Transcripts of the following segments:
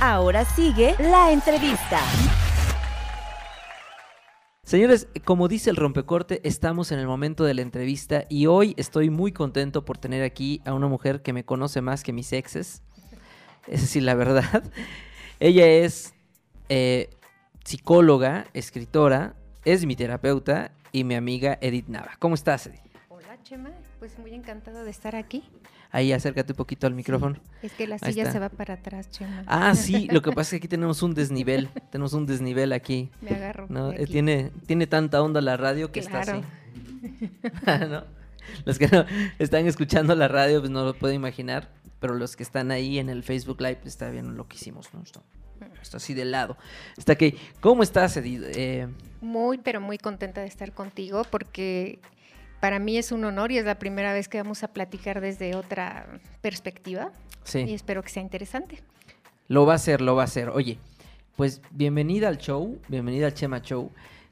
Ahora sigue la entrevista. Señores, como dice el rompecorte, estamos en el momento de la entrevista y hoy estoy muy contento por tener aquí a una mujer que me conoce más que mis exes. Es decir, la verdad. Ella es eh, psicóloga, escritora, es mi terapeuta y mi amiga Edith Nava. ¿Cómo estás, Edith? Hola, Chema. Pues muy encantada de estar aquí. Ahí acércate un poquito al micrófono. Es que la Ahí silla está. se va para atrás, Chema. Ah, sí, lo que pasa es que aquí tenemos un desnivel. tenemos un desnivel aquí. Me agarro. ¿no? Eh, aquí. Tiene, tiene tanta onda la radio que está Claro. así. ¿No? Los que no están escuchando la radio, pues no lo pueden imaginar. Pero los que están ahí en el Facebook Live, pues, está bien lo que hicimos, ¿no? Está, está así de lado. Está que, ¿cómo estás, Edith? Eh, Muy, pero muy contenta de estar contigo porque para mí es un honor y es la primera vez que vamos a platicar desde otra perspectiva y sí, espero que sea interesante. lo va a hacer, lo va a hacer. Oye, pues bienvenida al show, bienvenida al Chema Show.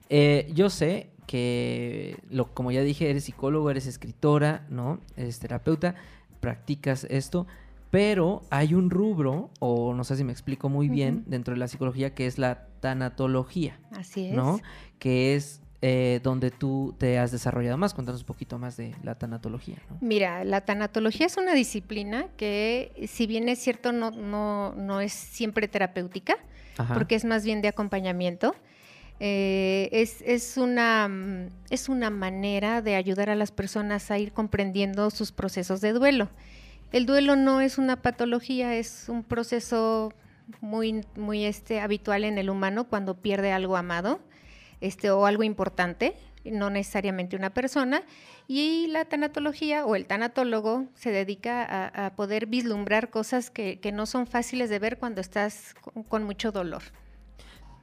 Eh, yo sé que, lo, como ya dije, eres psicólogo, eres escritora, ¿no? Eres terapeuta, practicas esto, pero hay un rubro, o no sé si me explico muy bien, dentro de la psicología, que es la tanatología, Así es. ¿no? Que es eh, donde tú te has desarrollado más. Cuéntanos un poquito más de la tanatología, ¿no? Mira, la tanatología es una disciplina que, si bien es cierto, no, no, no es siempre terapéutica, Ajá. porque es más bien de acompañamiento. Eh, es, es una, es una manera de ayudar a las personas a ir comprendiendo sus procesos de duelo. El duelo no es una patología, es un proceso muy, muy este, habitual en el humano cuando pierde algo amado este, o algo importante, no necesariamente una persona. Y la tanatología o el tanatólogo se dedica a, a poder vislumbrar cosas que, que no son fáciles de ver cuando estás con- con mucho dolor.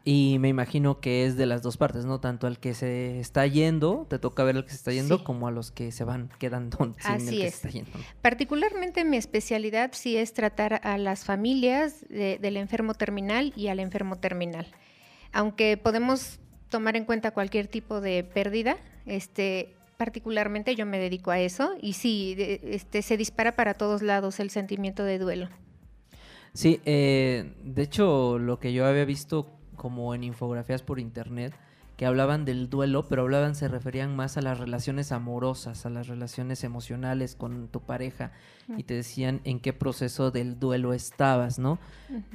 Y me imagino que es de las dos partes, ¿no? Tanto al que se está yendo, te toca ver al que se está yendo, Sí. como a los que se van quedando sin el Así que es. se está yendo. Particularmente mi especialidad sí es tratar a las familias de- del enfermo terminal y al enfermo terminal. Aunque podemos tomar en cuenta cualquier tipo de pérdida, este, particularmente yo me dedico a eso y sí, de- este, se dispara para todos lados el sentimiento de duelo. Sí, eh, de hecho, lo que yo había visto como en infografías por internet, que hablaban del duelo, pero hablaban, se referían más a las relaciones amorosas, a las relaciones emocionales con tu pareja, y te decían en qué proceso del duelo estabas, ¿no?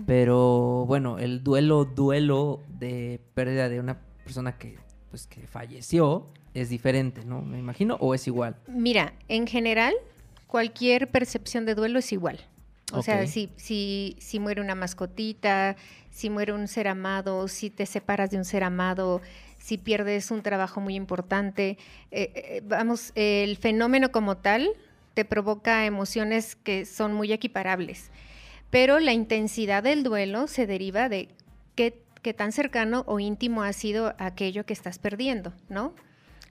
Pero bueno, el duelo, duelo de pérdida de una persona que, pues, que falleció es diferente, ¿no? Me imagino, o es igual. Mira, en general, cualquier percepción de duelo es igual. O sea, si, si, si muere una mascotita, si muere un ser amado, si te separas de un ser amado, si pierdes un trabajo muy importante, eh, eh, vamos, el fenómeno como tal te provoca emociones que son muy equiparables. Pero la intensidad del duelo se deriva de qué, qué tan cercano o íntimo ha sido aquello que estás perdiendo, ¿no?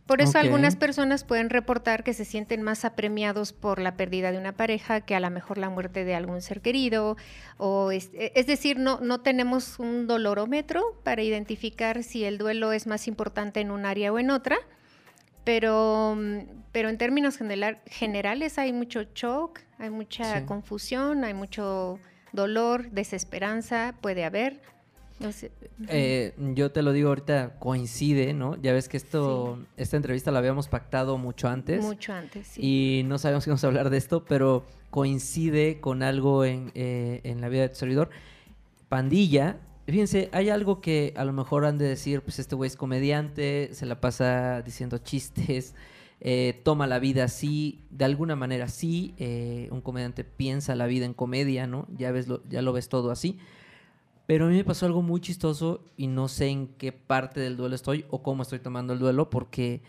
Por eso algunas personas pueden reportar que se sienten más apremiados por la pérdida de una pareja que a lo mejor la muerte de algún ser querido. O es, e, es decir, no, no tenemos un dolorómetro para identificar si el duelo es más importante en un área o en otra. Pero, pero en términos general- generales hay mucho shock, hay mucha Sí. confusión, hay mucho dolor, desesperanza, puede haber. Eh, yo te lo digo ahorita, coincide, ¿no? Ya ves que esto, esta entrevista la habíamos pactado mucho antes. mucho antes, sí. Y no sabíamos que íbamos a hablar de esto, pero coincide con algo en, eh, en la vida de tu servidor. Pandilla, fíjense, hay algo que a lo mejor han de decir, pues este güey es comediante, se la pasa diciendo chistes, eh, toma la vida así, de alguna manera sí, eh, un comediante piensa la vida en comedia, ¿no? Ya, ves lo, ya lo ves todo así. Pero a mí me pasó algo muy chistoso y no sé en qué parte del duelo estoy o cómo estoy tomando el duelo porque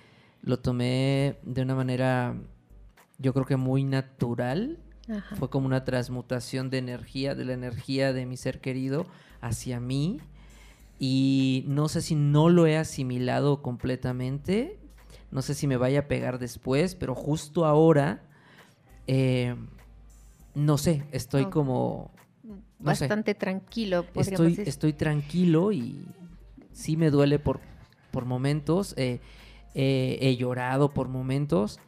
lo tomé de una manera, yo creo que muy natural. Ajá. Fue como una transmutación de energía, de la energía de mi ser querido hacia mí. Y no sé si no lo he asimilado completamente. No sé si me vaya a pegar después, pero justo ahora, eh, no sé, estoy como... no sé. Bastante tranquilo, Estoy, decir. estoy tranquilo y sí me duele por, por momentos. eh, eh, he llorado por momentos,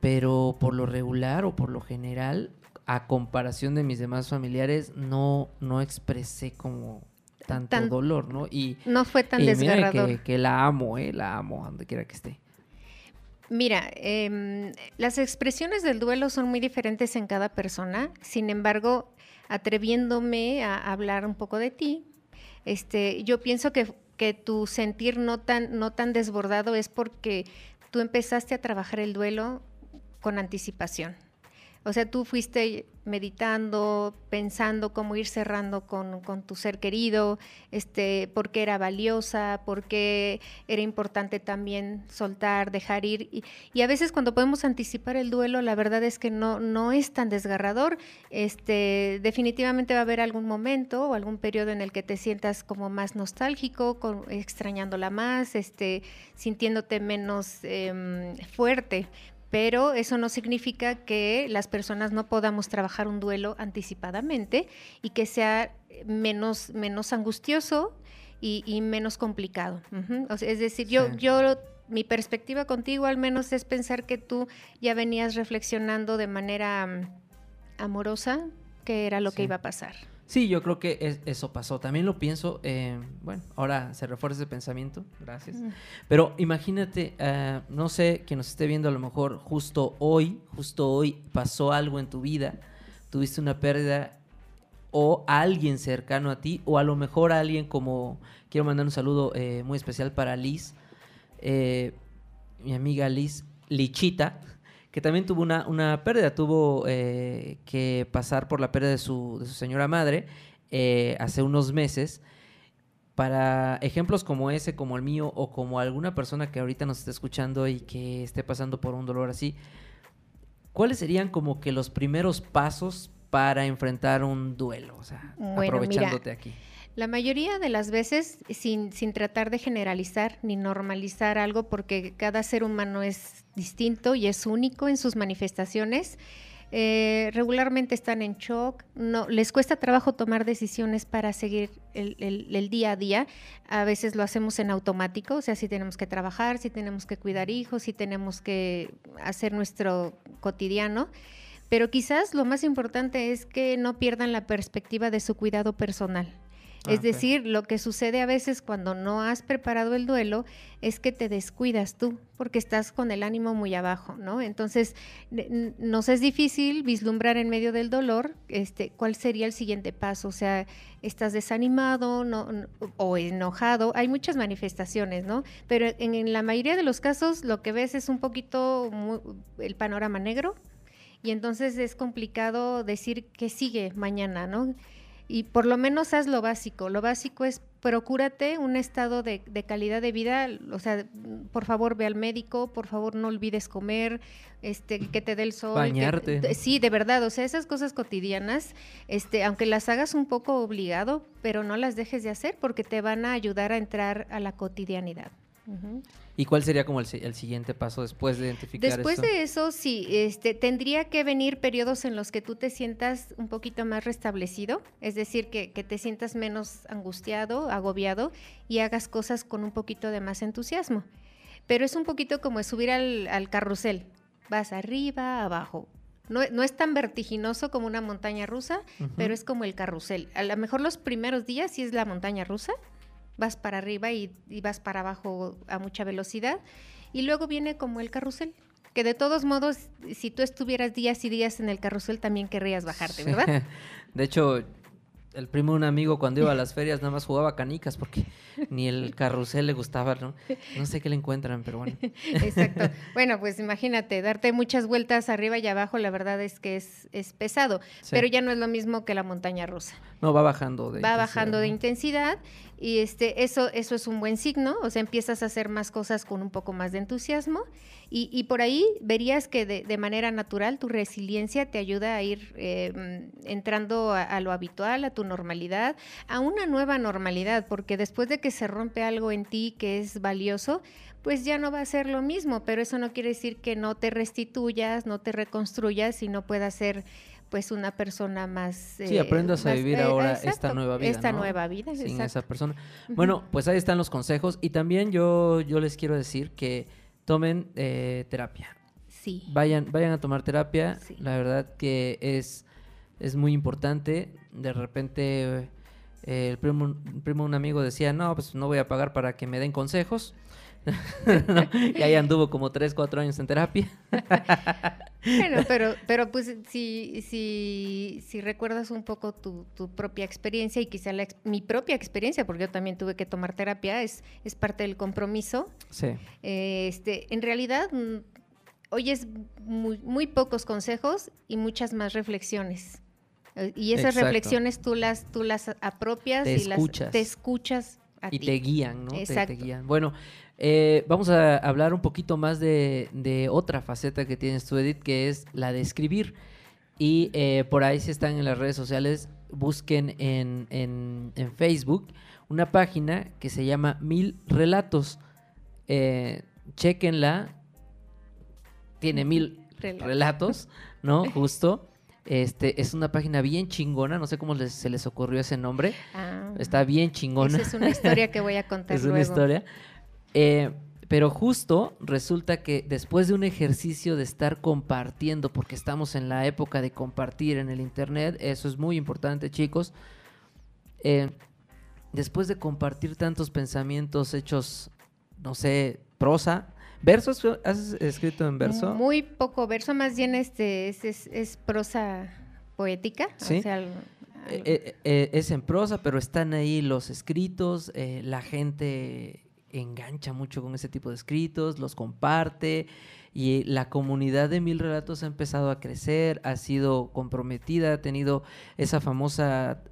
pero por lo regular o por lo general, a comparación de mis demás familiares, no, no expresé como tanto Tan- dolor, ¿no? Y, No fue tan y desgarrador. que, que la amo, ¿eh? La amo, donde quiera que esté. Mira, em, las expresiones del duelo son muy diferentes en cada persona. Sin embargo, atreviéndome a hablar un poco de ti, este, yo pienso que, que tu sentir no tan, no tan desbordado es porque tú empezaste a trabajar el duelo con anticipación. O sea, tú fuiste meditando, pensando cómo ir cerrando con, tu ser querido, este, por qué era valiosa, por qué era importante también soltar, dejar ir. Y, y a veces cuando podemos anticipar el duelo, la verdad es que no, no es tan desgarrador. Este, definitivamente va a haber algún momento o algún periodo en el que te sientas como más nostálgico, extrañándola más, este, sintiéndote menos em, fuerte pero eso no significa que las personas no podamos trabajar un duelo anticipadamente y que sea menos, menos angustioso y, y menos complicado. Ujú. O sea, es decir, yo, Sí. yo, mi perspectiva contigo al menos es pensar que tú ya venías reflexionando de manera mm, amorosa qué era lo Sí. que iba a pasar. Sí, yo creo que es- eso pasó. También lo pienso, eh, bueno, ahora se refuerza ese pensamiento, gracias. Pero imagínate, eh, no sé, que nos esté viendo a lo mejor justo hoy, justo hoy pasó algo en tu vida, tuviste una pérdida o alguien cercano a ti, o a lo mejor alguien como, quiero mandar un saludo eh, muy especial para Liz, mi amiga Liz Lichita, que también tuvo una, una pérdida, tuvo eh, que pasar por la pérdida de su, de su señora madre eh, hace unos meses. Para ejemplos como ese, como el mío, o como alguna persona que ahorita nos esté escuchando y que esté pasando por un dolor así, ¿cuáles serían como que los primeros pasos para enfrentar un duelo? O sea, Bueno, mira, aprovechándote aquí. La mayoría de las veces, sin, sin tratar de generalizar ni normalizar algo, porque cada ser humano es distinto y es único en sus manifestaciones, eh, regularmente están en shock, no, les cuesta trabajo tomar decisiones para seguir el, el- el día a día. A veces lo hacemos en automático, o sea, si tenemos que trabajar, si tenemos que cuidar hijos, si tenemos que hacer nuestro cotidiano. Pero quizás lo más importante es que no pierdan la perspectiva de su cuidado personal. Ah, Es decir, lo que sucede a veces cuando no has preparado el duelo es que te descuidas tú, porque estás con el ánimo muy abajo, ¿no? Entonces, nos es difícil vislumbrar en medio del dolor este, cuál sería el siguiente paso. O sea, estás desanimado no, o enojado. Hay muchas manifestaciones, ¿no? Pero en, en la mayoría de los casos lo que ves es un poquito el panorama negro y entonces es complicado decir qué sigue mañana, ¿no? Y por lo menos haz lo básico. Lo básico es procúrate un estado de, de calidad de vida. O sea, por favor ve al médico, por favor no olvides comer, este, que te dé el sol. Bañarte. sí, de verdad. O sea, esas cosas cotidianas, este, aunque las hagas un poco obligado, pero no las dejes de hacer porque te van a ayudar a entrar a la cotidianidad. ¿Y cuál sería como el, el siguiente paso después de identificar Después esto? de eso, sí, este, tendría que venir periodos en los que tú te sientas un poquito más restablecido, es decir, que, que te sientas menos angustiado, agobiado y hagas cosas con un poquito de más entusiasmo. Pero es un poquito como subir al, al carrusel, vas arriba, abajo. No, no es tan vertiginoso como una montaña rusa, pero es como el carrusel. A lo mejor los primeros días sí es la montaña rusa, vas para arriba y, y vas para abajo a mucha velocidad, y luego viene como el carrusel, que de todos modos, si tú estuvieras días y días en el carrusel, también querrías bajarte, ¿verdad? De hecho, el primo de un amigo cuando iba a las ferias nada más jugaba canicas porque ni el carrusel le gustaba, ¿no? No sé qué le encuentran, pero bueno. Exacto. Bueno, pues imagínate, darte muchas vueltas arriba y abajo, la verdad es que es, es pesado, Sí. pero ya no es lo mismo que la montaña rusa. No, va bajando de va bajando de intensidad y este eso eso es un buen signo o sea empiezas a hacer más cosas con un poco más de entusiasmo y, y por ahí verías que de, de manera natural tu resiliencia te ayuda a ir eh, entrando a, a lo habitual a tu normalidad a una nueva normalidad porque después de que se rompe algo en ti que es valioso pues ya no va a ser lo mismo, pero eso no quiere decir que no te restituyas, no te reconstruyas y no puedas ser pues una persona más... Sí, eh, aprendas a vivir eh, ahora exacto, esta nueva vida. Esta ¿no? nueva vida, Sin exacto. esa persona. Bueno, pues ahí están los consejos. Y también yo, yo les quiero decir que tomen eh, terapia. Sí. Vayan, vayan a tomar terapia. Sí. La verdad que es es muy importante. De repente eh, el primo, el primo un amigo decía, no, pues no voy a pagar para que me den consejos. ¿no? Y ahí anduvo como 3, 4 años en terapia. bueno, pero, pero pues si, si, si recuerdas un poco tu, tu propia experiencia y quizá la, mi propia experiencia, porque yo también tuve que tomar terapia, es, es parte del compromiso. Sí. Eh, este, en realidad, mm, oyes muy, muy pocos consejos y muchas más reflexiones. Eh, Y esas Exacto. reflexiones tú las, tú las apropias Te y las te escuchas a y ti. te guían, ¿no? Te- Te, Exacto. guían. Bueno, eh, vamos a hablar un poquito más de, de otra faceta que tienes tú, Edith, que es la de escribir. Y eh, por ahí, si están en las redes sociales, busquen en, en- en Facebook una página que se llama Mil Relatos. Eh, chequenla. Tiene mil Relatos. relatos, ¿no? Justo. Este, es una página bien chingona, no sé cómo les- se les ocurrió ese nombre. Ah, Está bien chingona. esa es una historia que voy a contar Es una historia. Eh, pero justo resulta que después de un ejercicio de estar compartiendo, porque estamos en la época de compartir en el Internet, eso es muy importante, chicos. eh, después de compartir tantos pensamientos hechos, no sé, prosa, versos, ¿has escrito en verso? Muy poco verso, más bien este es, es, es prosa poética. Sí. O sea, Eh, eh, eh, es en prosa, pero están ahí los escritos, eh, la gente engancha mucho con ese tipo de escritos, los comparte y la comunidad de Mil Relatos ha empezado a crecer, ha sido comprometida, ha tenido esa famosa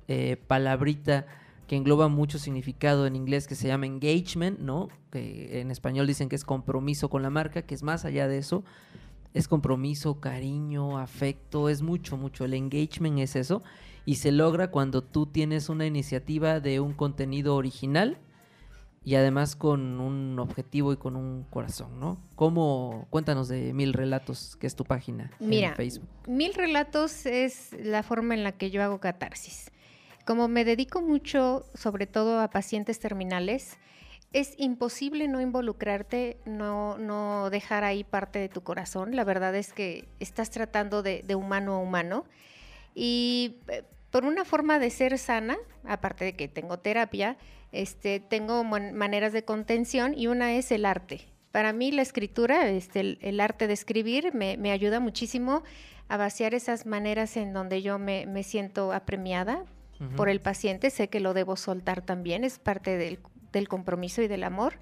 palabrita que engloba mucho significado en inglés que se llama engagement, ¿no? Que en español dicen que es compromiso con la marca, que es más allá de eso. Es compromiso, cariño, afecto, es mucho, mucho. El engagement es eso y se logra cuando tú tienes una iniciativa de un contenido original y además con un objetivo y con un corazón, ¿no? ¿Cómo? Cuéntanos de Mil Relatos, que es tu página Mira, en Facebook. Mil relatos es la forma en la que yo hago catarsis. Como me dedico mucho, sobre todo a pacientes terminales, es imposible no involucrarte, no, no dejar ahí parte de tu corazón. La verdad es que estás tratando de, humano a humano. Y eh, por una forma de ser sana, aparte de que tengo terapia, este, tengo man- maneras de contención y una es el arte. Para mí la escritura, este, el, el arte de escribir, me, me ayuda muchísimo a vaciar esas maneras en donde yo me, me siento apremiada Por el paciente. Sé que lo debo soltar también, es parte del, del compromiso y del amor.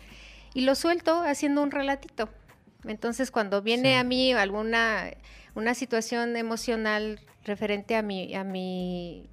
Y lo suelto haciendo un relatito. Entonces, cuando viene Sí. a mí alguna una situación emocional referente a mi, a mi,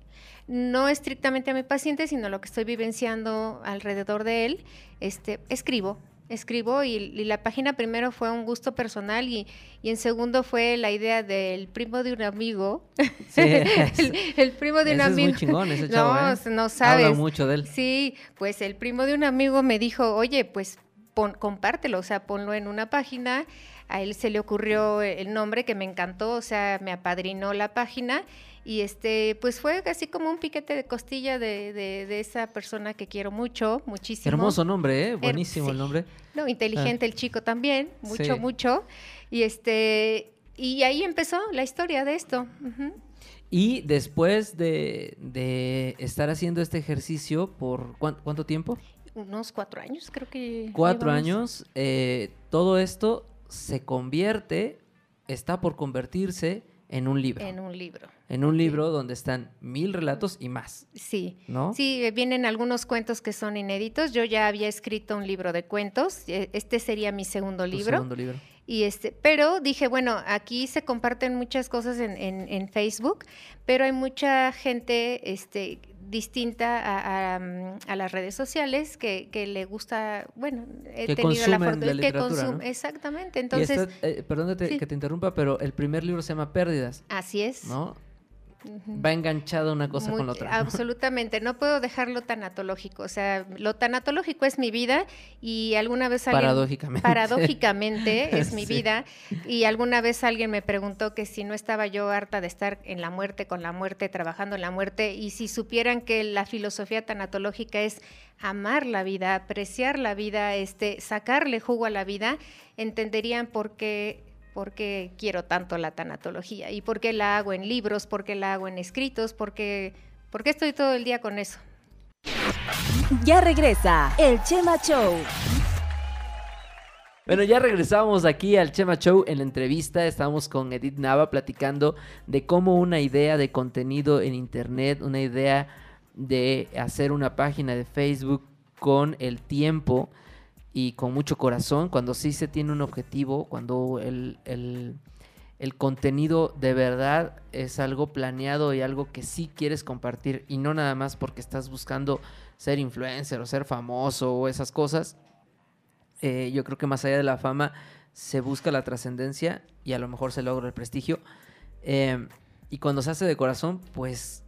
no estrictamente a mi paciente, sino lo que estoy vivenciando alrededor de él, este, escribo. Escribo y, y la página primero fue un gusto personal y, y en segundo fue la idea del primo de un amigo. Sí, el, el primo de un ese es amigo. muy chingón ese chavo, no, ¿eh? no sabes. Habla mucho de él. Sí, pues el primo de un amigo me dijo, oye, pues pon- compártelo, o sea, ponlo en una página. A él se le ocurrió el nombre que me encantó, o sea, me apadrinó la página y este, pues fue así como un piquete de costilla de, de- de esa persona que quiero mucho, muchísimo. Hermoso nombre, ¿eh? Buenísimo sí. el nombre. No, inteligente el chico también, mucho, Sí. mucho. Y este, y ahí empezó la historia de esto. Y después de, de estar haciendo este ejercicio por ¿cuán- cuánto tiempo? Unos cuatro años, creo que. Cuatro llevamos. años. eh, todo esto se convierte, está por convertirse en un libro. En un libro. En un libro donde están mil relatos y más, Sí. ¿no? Sí, vienen algunos cuentos que son inéditos. Yo ya había escrito un libro de cuentos. eh, Este sería mi segundo libro. segundo libro. Y este, pero dije, bueno, aquí se comparten muchas cosas en, en- en Facebook, pero hay mucha gente este, distinta a, a, mm, a las redes sociales que, que le gusta, bueno, he Que tenido la fortuna la que consume, ¿no? exactamente. Entonces, esta- eh, perdón que te, sí. que te interrumpa, pero el primer libro se llama Pérdidas, así es. ¿no? Va enganchada una cosa Muy- con la otra. Absolutamente, no puedo dejarlo tanatológico. O sea, lo tanatológico es mi vida y alguna vez alguien... Paradójicamente. Paradójicamente es mi Sí. vida y alguna vez alguien me preguntó que si no estaba yo harta de estar en la muerte, con la muerte, trabajando en la muerte y si supieran que la filosofía tanatológica es amar la vida, apreciar la vida, este, sacarle jugo a la vida, entenderían por qué por qué quiero tanto la tanatología y por qué la hago en libros, por qué la hago en escritos, por qué, por qué estoy todo el día con eso. Ya regresa el Chema Show. Bueno, ya regresamos aquí al Chema Show en la entrevista. Estamos con Edith Nava platicando de cómo una idea de contenido en internet, una idea de hacer una página de Facebook con el tiempo y con mucho corazón, cuando sí se tiene un objetivo, cuando el, el, contenido de verdad es algo planeado y algo que sí quieres compartir y no nada más porque estás buscando ser influencer o ser famoso o esas cosas eh, yo creo que más allá de la fama se busca la trascendencia y a lo mejor se logra el prestigio. Em, y cuando se hace de corazón, pues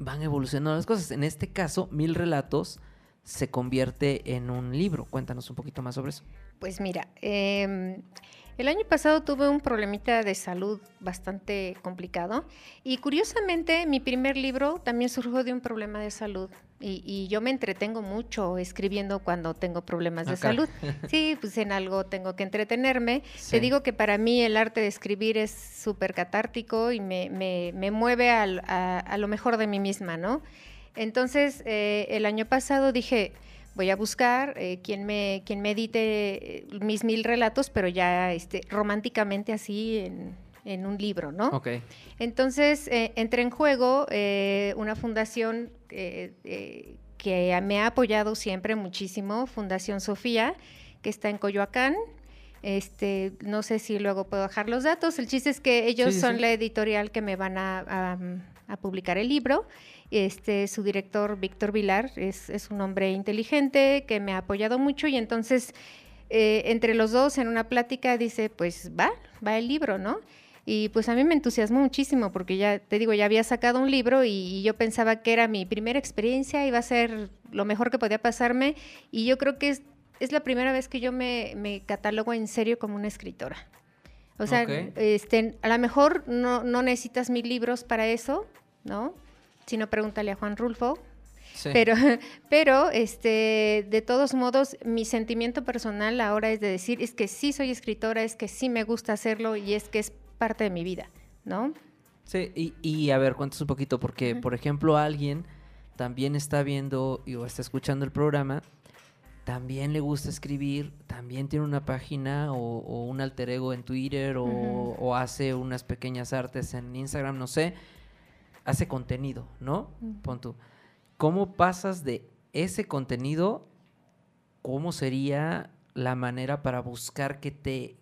van evolucionando las cosas. En este caso, Mil Relatos se convierte en un libro. Cuéntanos un poquito más sobre eso. Pues mira, eh, el año pasado tuve un problemita de salud bastante complicado y curiosamente mi primer libro también surgió de un problema de salud y, yo me entretengo mucho escribiendo cuando tengo problemas de salud. Sí, pues en algo tengo que entretenerme. Te digo que para mí el arte de escribir es súper catártico y me, me, mueve a, lo mejor de mí misma, ¿no? Entonces, eh, el año pasado dije, voy a buscar eh, quien, me, quien me edite eh, mis mil relatos, pero ya este, románticamente así en, en un libro, ¿no? Ok. Entonces eh, entré en juego una fundación que me ha apoyado siempre muchísimo, Fundación Sofía, que está en Coyoacán. Este, no sé si luego puedo dejar los datos. El chiste es que ellos son la editorial que me van a, a publicar el libro. Este, su director, Víctor Vilar, es, un hombre inteligente que me ha apoyado mucho y entonces eh, entre los dos en una plática dice, pues va, va el libro, ¿no? Y pues a mí me entusiasmó muchísimo porque ya, te digo, ya había sacado un libro y, yo pensaba que era mi primera experiencia, iba a ser lo mejor que podía pasarme y yo creo que es, la primera vez que yo me, me catalogo en serio como una escritora. O sea, este, a lo mejor no, no necesitas mil libros para eso, ¿no? Si no, pregúntale a Juan Rulfo. Pero, pero este, de todos modos, mi sentimiento personal ahora es de decir, es que sí soy escritora, es que sí me gusta hacerlo y es que es parte de mi vida, ¿no? Sí, y, y a ver, cuéntanos un poquito, porque, por ejemplo, alguien también está viendo o está escuchando el programa, también le gusta escribir, también tiene una página o, un alter ego en Twitter o, o, hace unas pequeñas artes en Instagram, no sé, hace contenido, ¿no? Pon tú. ¿Cómo pasas de ese contenido? ¿Cómo sería la manera para buscar que te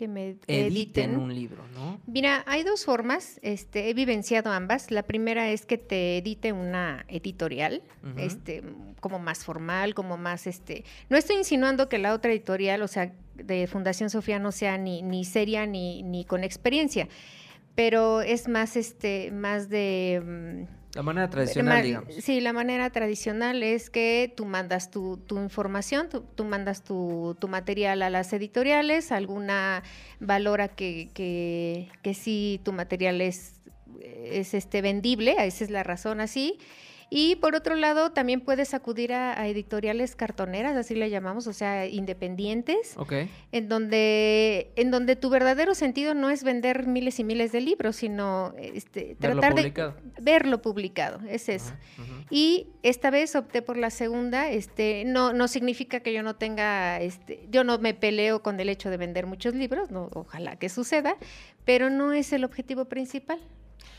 que me editen, un libro, ¿no? Mira, hay dos formas, este, he vivenciado ambas. La primera es que te edite una editorial, este, como más formal, como más, este, no estoy insinuando que la otra editorial, o sea, de Fundación Sofía no sea ni, ni seria ni, ni con experiencia pero es más este más de mm, la manera tradicional, digamos. Sí, la manera tradicional es que tú mandas tu, tu información, tú, mandas tu, tu, material a las editoriales, alguna valora que, que, que sí tu material es, es este vendible, esa es la razón así, y por otro lado, también puedes acudir a, editoriales cartoneras, así le llamamos, o sea, independientes, en, donde, en donde tu verdadero sentido no es vender miles y miles de libros, sino este, tratar de verlo publicado, es eso. Y esta vez opté por la segunda, este, no, no significa que yo no tenga, este, yo no me peleo con el hecho de vender muchos libros, no, ojalá que suceda, pero no es el objetivo principal.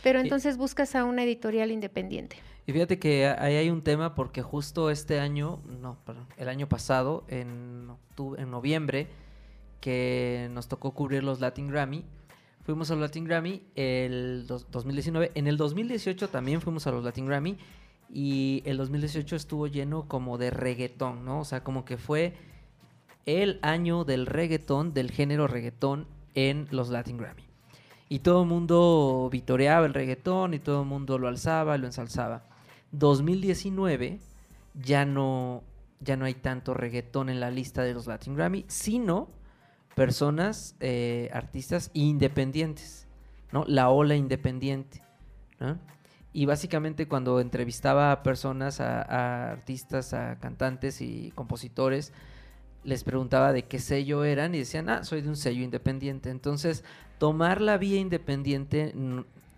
Pero entonces buscas a una editorial independiente. Y fíjate que ahí hay un tema porque justo este año, no, perdón, el año pasado, en, octubre, en noviembre, que nos tocó cubrir los Latin Grammy, fuimos a los Latin Grammy el 2019. En el 2018 también fuimos a los Latin Grammy y el 2018 estuvo lleno como de reggaetón, ¿no? O sea, como que fue el año del reggaetón, del género reggaetón en los Latin Grammy. Y todo el mundo vitoreaba el reggaetón y todo el mundo lo alzaba, lo ensalzaba. 2019 ya no, ya no hay tanto reggaetón en la lista de los Latin Grammy, sino personas, eh, artistas independientes, ¿no? La ola independiente, Y básicamente cuando entrevistaba a personas, a, artistas, a cantantes y compositores, les preguntaba de qué sello eran y decían, ah, soy de un sello independiente. Entonces, tomar la vía independiente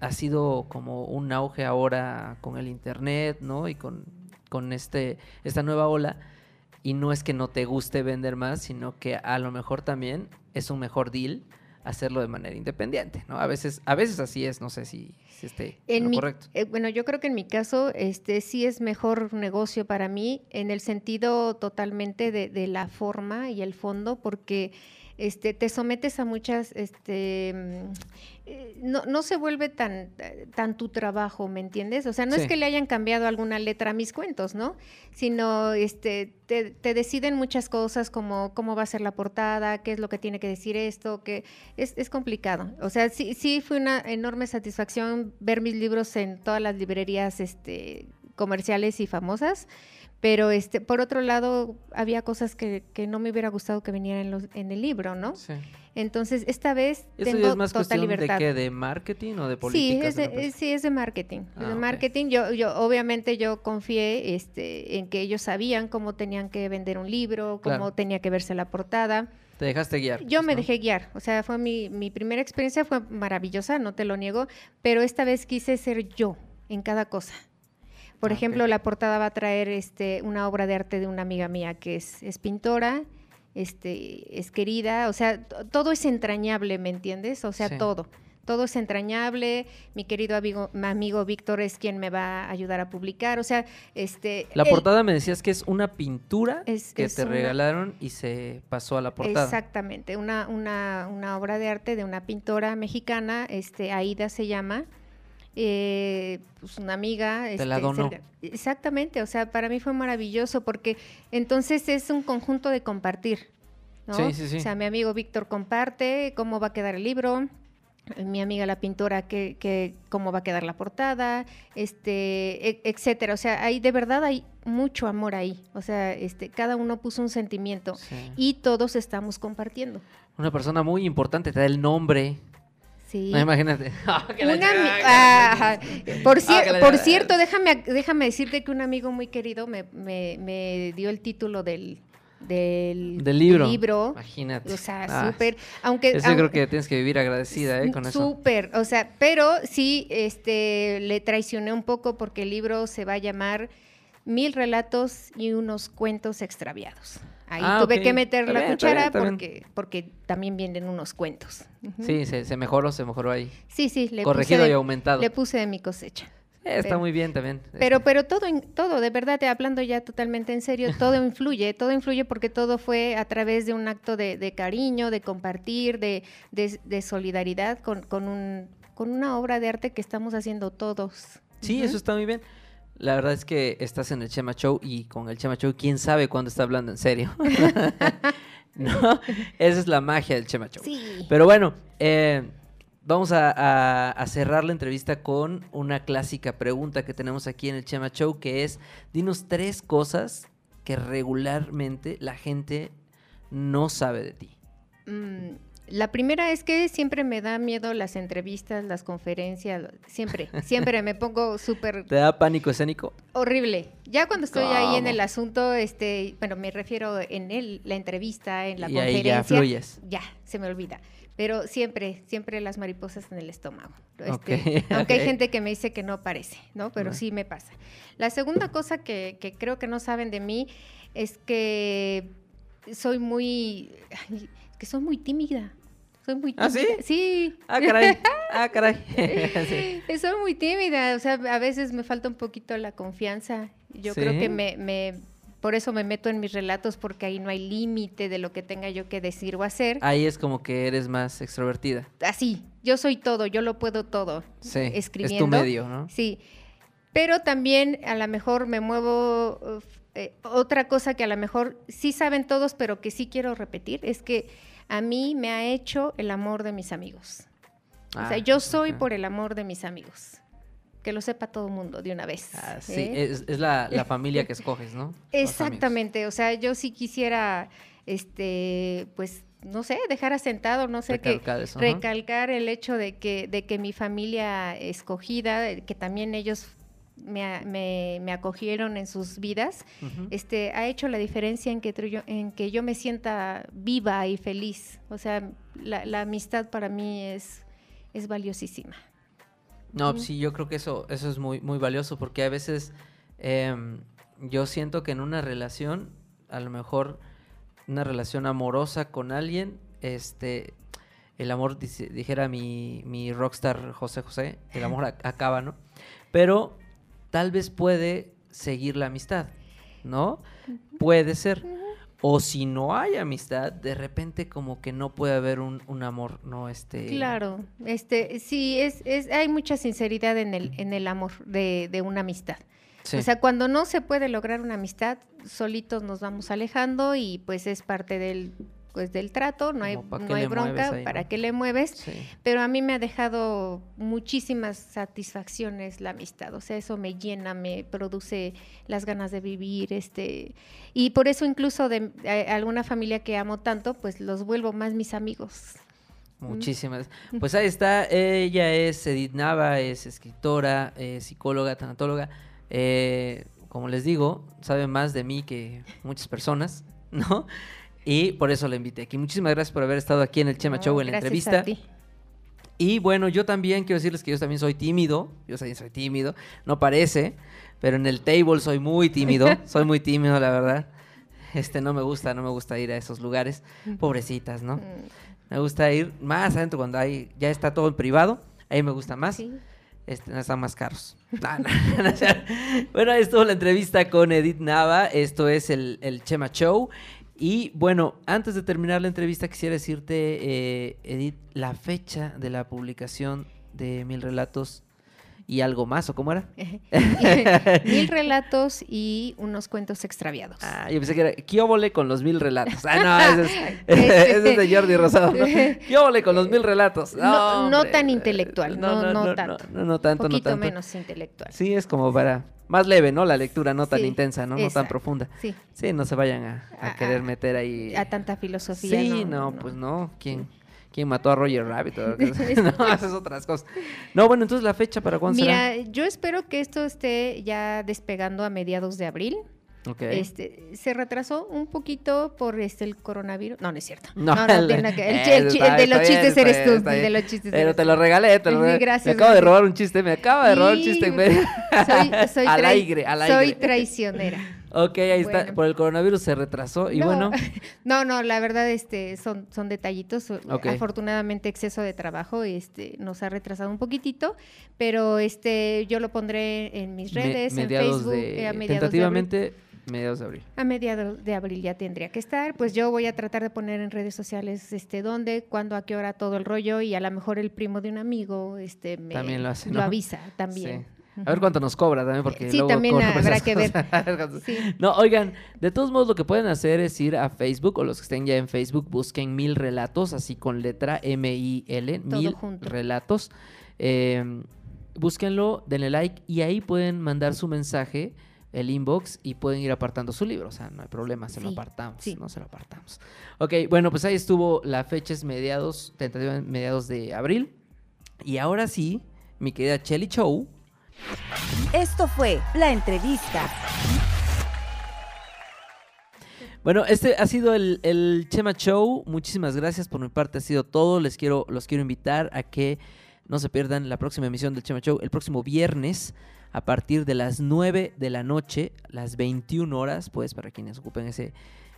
ha sido como un auge ahora con el internet, ¿no? Y con, con este, esta nueva ola. Y no es que no te guste vender más, sino que a lo mejor también es un mejor deal hacerlo de manera independiente, ¿no? A veces, a veces así es, no sé si, si esté En lo mi- correcto. eh, bueno, yo creo que en mi caso, este sí es mejor negocio para mí en el sentido totalmente de, de la forma y el fondo, porque este, te sometes a muchas, este, mm, eh, no, no se vuelve tan, tan tu trabajo, ¿me entiendes? O sea, no Sí. es que le hayan cambiado alguna letra a mis cuentos, ¿no? Sino, este, te, te deciden muchas cosas como cómo va a ser la portada, qué es lo que tiene que decir esto, que es, es complicado. O sea, sí, sí fue una enorme satisfacción ver mis libros en todas las librerías, este, comerciales y famosas. Pero este, por otro lado, había cosas que, que no me hubiera gustado que vinieran en, los- en el libro, ¿no? Sí. Entonces, esta vez ¿Eso tengo es más total cuestión libertad. de qué? ¿De marketing o de Sí, políticas? es de sí, es de marketing. Ah, de marketing. Yo, yo, obviamente, yo confié este, en que ellos sabían cómo tenían que vender un libro, cómo Claro. tenía que verse la portada. Te dejaste guiar. Yo pues, me ¿no? dejé guiar, o sea, fue mi, mi primera experiencia, fue maravillosa, no te lo niego, pero esta vez quise ser yo en cada cosa. Por Ah, ejemplo, la portada va a traer este, una obra de arte de una amiga mía que es, es pintora, este, es querida, o sea, todo es entrañable, ¿me entiendes? O sea, Sí. todo. Todo es entrañable. Mi querido amigo, mi amigo Víctor es quien me va a ayudar a publicar. O sea, este. La portada me decías que es una pintura Es- que es te una- regalaron y se pasó a la portada. Exactamente, una, una, una obra de arte de una pintora mexicana, este, Aida se llama, eh, pues una amiga. Te la este, donó. Exactamente, o sea, para mí fue maravilloso porque entonces es un conjunto de compartir. ¿no? Sí, sí, sí. O sea, mi amigo Víctor comparte cómo va a quedar el libro, mi amiga la pintora que, que cómo va a quedar la portada, este, e- etcétera. O sea, hay de verdad hay mucho amor ahí. O sea, este, cada uno puso un sentimiento Sí. y todos estamos compartiendo. Una persona muy importante te da el nombre. Sí. No, imagínate. Ah, que la ah, por, cier- Ah, que la por cierto, déjame, déjame decirte que un amigo muy querido me, me- me dio el título del, del, Del libro. libro. Imagínate. O sea, Ah, súper. Aunque. Eso yo creo que tienes que vivir agradecida ¿eh? con eso. Súper, o sea, pero sí, este, le traicioné un poco porque el libro se va a llamar Mil relatos y unos cuentos extraviados. Ahí Ah, tuve ok. que meter Está la bien, está cuchara bien, está bien. porque, porque también vienen unos cuentos. Ujú. Sí, se, se mejoró, se mejoró ahí. sí, sí, le Corregido puse de, y aumentado. le puse de mi cosecha. Eh, está pero- muy bien también. Pero, Este, pero todo, todo, de verdad, te hablando ya totalmente en serio, todo influye, todo influye porque todo fue a través de un acto de, de cariño, de compartir, de, de- de solidaridad con, con, un, con una obra de arte que estamos haciendo todos. Sí, Ujú. eso está muy bien. La verdad es que estás en el Chema Show y con el Chema Show, quién sabe cuándo está hablando en serio. no, esa es la magia del Chema Show. Sí. Pero bueno, eh, vamos a, a- a cerrar la entrevista con una clásica pregunta que tenemos aquí en el Chema Show, que es, dinos tres cosas que regularmente la gente no sabe de ti. Mm, la primera es que siempre me da miedo las entrevistas, las conferencias, siempre, siempre me pongo súper ¿Te da pánico escénico? horrible. Ya cuando estoy ahí en el asunto, este, bueno, me refiero en el, la entrevista, en la Y ahí ya conferencia. fluyes. ya, se me olvida. Pero siempre, siempre las mariposas en el estómago. Este, Aunque hay gente que me dice que no parece, ¿no? Pero sí me pasa. La segunda cosa que, que creo que no saben de mí es que soy muy, que soy muy tímida. Soy muy ¿Ah, sí? tímida. Sí. Ah, caray. Ah, caray. Sí. Soy muy tímida, o sea, a veces me falta un poquito la confianza. Yo creo que me, me, por eso me meto en mis relatos, porque ahí no hay límite de lo que tenga yo que decir o hacer. Ahí es como que eres más extrovertida. Así, yo soy todo, yo lo puedo todo. Sí. Escribiendo. Es tu medio, ¿no? Sí, pero también a lo mejor me muevo. eh, otra cosa que a lo mejor sí saben todos, pero que sí quiero repetir, es que a mí me ha hecho el amor de mis amigos. o sea, Ah, yo soy por el amor de mis amigos. Que lo sepa todo el mundo de una vez. Ah, sí, ¿eh? es, es la, la familia que escoges, ¿no? Exactamente, o sea, yo sí quisiera, este, pues, no sé, dejar asentado, no sé qué, Recalcar recalcar el hecho de que, de que mi familia escogida, que también ellos me, me, me acogieron en sus vidas, este, ha hecho la diferencia en que, yo, en que yo me sienta viva y feliz. O sea, la, la amistad para mí es, es valiosísima. No, Ujú. sí, yo creo que eso, eso es muy, muy valioso porque a veces em, yo siento que en una relación, a lo mejor una relación amorosa con alguien, este, el amor, dice- dijera mi, mi rockstar José José, el amor ac- acaba, ¿no? Pero tal vez puede seguir la amistad, ¿no? Puede ser. O si no hay amistad, de repente como que no puede haber un, un amor, ¿no? Este... Claro, este, sí, es, es, hay mucha sinceridad en el, en el amor de, de una amistad. Sí. O sea, cuando no se puede lograr una amistad, solitos nos vamos alejando y pues es parte del, pues, del trato, no hay, Como, ¿pa' no hay bronca, ahí, ¿para no? qué le mueves? Sí. Pero a mí me ha dejado muchísimas satisfacciones la amistad, o sea, eso me llena, me produce las ganas de vivir, este, y por eso incluso de eh, alguna familia que amo tanto, pues los vuelvo más mis amigos. Muchísimas. Pues ahí está, ella es Edith Nava, es escritora, es psicóloga, tanatóloga. Eh, como les digo, sabe más de mí que muchas personas, ¿no? Y por eso la invité aquí. Muchísimas gracias por haber estado aquí en el Chema No, Show en la entrevista. a ti. Y bueno, yo también quiero decirles que yo también soy tímido. Yo también soy tímido. No parece, pero en el table soy muy tímido. soy muy tímido, la verdad. Este no me gusta, no me gusta ir a esos lugares. Pobrecitas, ¿no? Mm, Me gusta ir más adentro cuando hay, ya está todo en privado. Ahí me gusta más. sí. Este, no están más caros. No, no, no, bueno, ahí estuvo la entrevista con Edith Nava. Esto es el, el Chema Show. Y bueno, antes de terminar la entrevista, quisiera decirte, eh, Edith, la fecha de la publicación de Mil Relatos y algo más, ¿o cómo era? Mil relatos y unos cuentos extraviados. Ah, yo pensé que era Kiobole con los mil relatos. Ah, no, ese es, Este- ese es de Jordi Rosado. ¿no? Kiobole con los mil relatos. No- no tan intelectual, no- no tanto. No, no tanto, Un poquito no tanto. menos intelectual. Sí, es como para más leve, ¿no? La lectura, no tan Sí, intensa, ¿no? No tan profunda. Sí, Sí, no se vayan a, a A- querer meter ahí. a tanta filosofía. Sí, no, pues no. ¿Quién, quién mató a Roger Rabbit? no, esas otras cosas. No, bueno, entonces la fecha para cuándo Mira, yo espero que esto esté ya despegando a mediados de abril. será. Ok. Este, se retrasó un poquito por este el coronavirus. No, no es cierto. No, No, no, tiene que- el, eh, el el de los chistes bien, eres tú. bien, de los chistes Pero te lo regalé, te lo regalé. gracias, me acabo de robar un chiste, me acaba de robar un chiste en medio. Soy, soy al aire, al aire. Soy traicionera. Ok, ahí está. Por el coronavirus se retrasó y no, bueno. no, no, la verdad este son, son detallitos. Ok. Afortunadamente exceso de trabajo este nos ha retrasado un poquitito, pero este yo lo pondré en mis me- redes, en mediados Facebook, de, eh, a mediados de abril. tentativamente, mediados de abril. A mediados de abril ya tendría que estar. Pues yo voy a tratar de poner en redes sociales este dónde, cuándo, a qué hora todo el rollo y a lo mejor el primo de un amigo este me También lo hace, ¿no? avisa también. Sí. A ver cuánto nos cobra también, porque Sí, luego también por habrá que ver. Sí. No, oigan, de todos modos lo que pueden hacer es ir a Facebook o los que estén ya en Facebook busquen Mil Relatos, así con letra M-I-L, Mil junto. Relatos. Eh, búsquenlo, denle like y ahí pueden mandar su mensaje, el inbox y pueden ir apartando su libro. O sea, no hay problema, se lo apartamos, sí. no se lo apartamos. Ok, bueno, pues ahí estuvo la fecha es mediados, tentativamente mediados de abril. Y ahora sí, mi querida Chelly Chow. Esto fue la entrevista. Bueno, este ha sido el, el Chema Show. Muchísimas gracias por mi parte. Ha sido todo. Les quiero, los quiero invitar a que no se pierdan la próxima emisión del Chema Show el próximo viernes a partir de las 9 de la noche, las 21 horas, pues para quienes ocupen ese,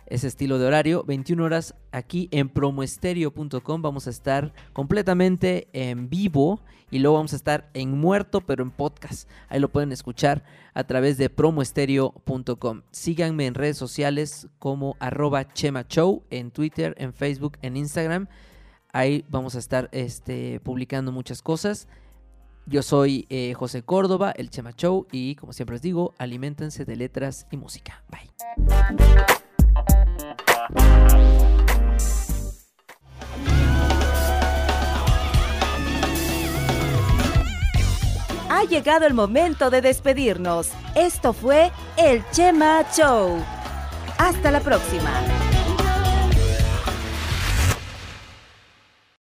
ese estilo de horario, 21 horas aquí en promoestereo.com. Vamos a estar completamente en vivo y luego vamos a estar en muerto, pero en podcast. Ahí lo pueden escuchar a través de promoestereo.com. Síganme en redes sociales como arroba Chema Show, en Twitter, en Facebook, en Instagram. Ahí vamos a estar este, publicando muchas cosas. Yo soy eh, José Córdoba, el Chema Show, y como siempre les digo, aliméntense de letras y música. Bye. Ha llegado el momento de despedirnos. Esto fue el Chema Show. Hasta la próxima.